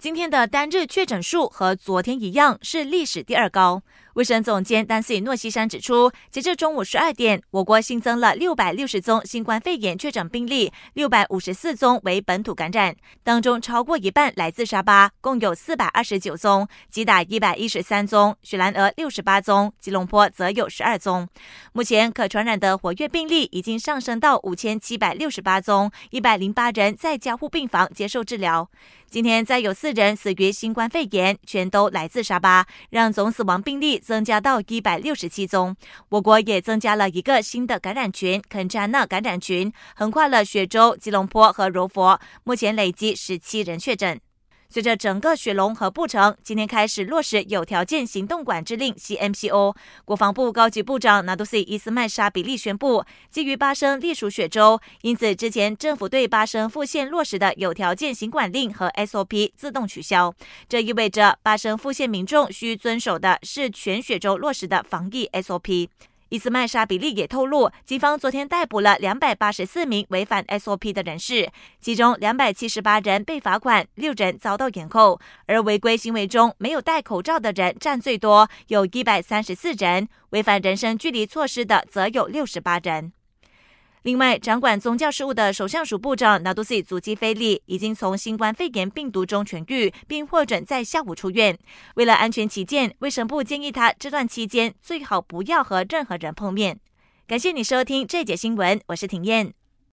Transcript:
今天的单日确诊数和昨天一样，是历史第二高。卫生总监丹斯里诺西山指出，截至中午十二点，我国新增了六百六十宗新冠肺炎确诊病例，六百五十四宗为本土感染，当中超过一半来自沙巴，共有四百二十九宗；吉打一百一十三宗，雪兰莪六十八宗，吉隆坡则有十二宗。目前可传染的活跃病例已经上升到五千七百六十八宗，一百零八人在加护病房接受治疗。今天再有四人死于新冠肺炎，全都来自沙巴，让总死亡病例。增加到一百六十七宗，我国也增加了一个新的感染群——肯扎纳感染群，横跨了雪州、吉隆坡和柔佛，目前累计十七人确诊。随着整个雪龙和布城今天开始落实有条件行动管制令 （CMCO），国防部高级部长纳杜西伊斯曼沙比利宣布，基于巴生隶属雪州，因此之前政府对巴生副县落实的有条件行管令和 SOP 自动取消。这意味着巴生副县民众需遵守的是全雪州落实的防疫 SOP。伊斯曼沙比利也透露，警方昨天逮捕了两百八十四名违反 SOP 的人士，其中两百七十八人被罚款，六人遭到延扣，而违规行为中没有戴口罩的人占最多，有一百三十四人，违反人身距离措施的则有六十八人。另外，掌管宗教事务的首相署部长纳杜西祖基菲利已经从新冠肺炎病毒中痊愈，并获准在下午出院。为了安全起见，卫生部建议他这段期间最好不要和任何人碰面。感谢你收听这节新闻，我是婷燕。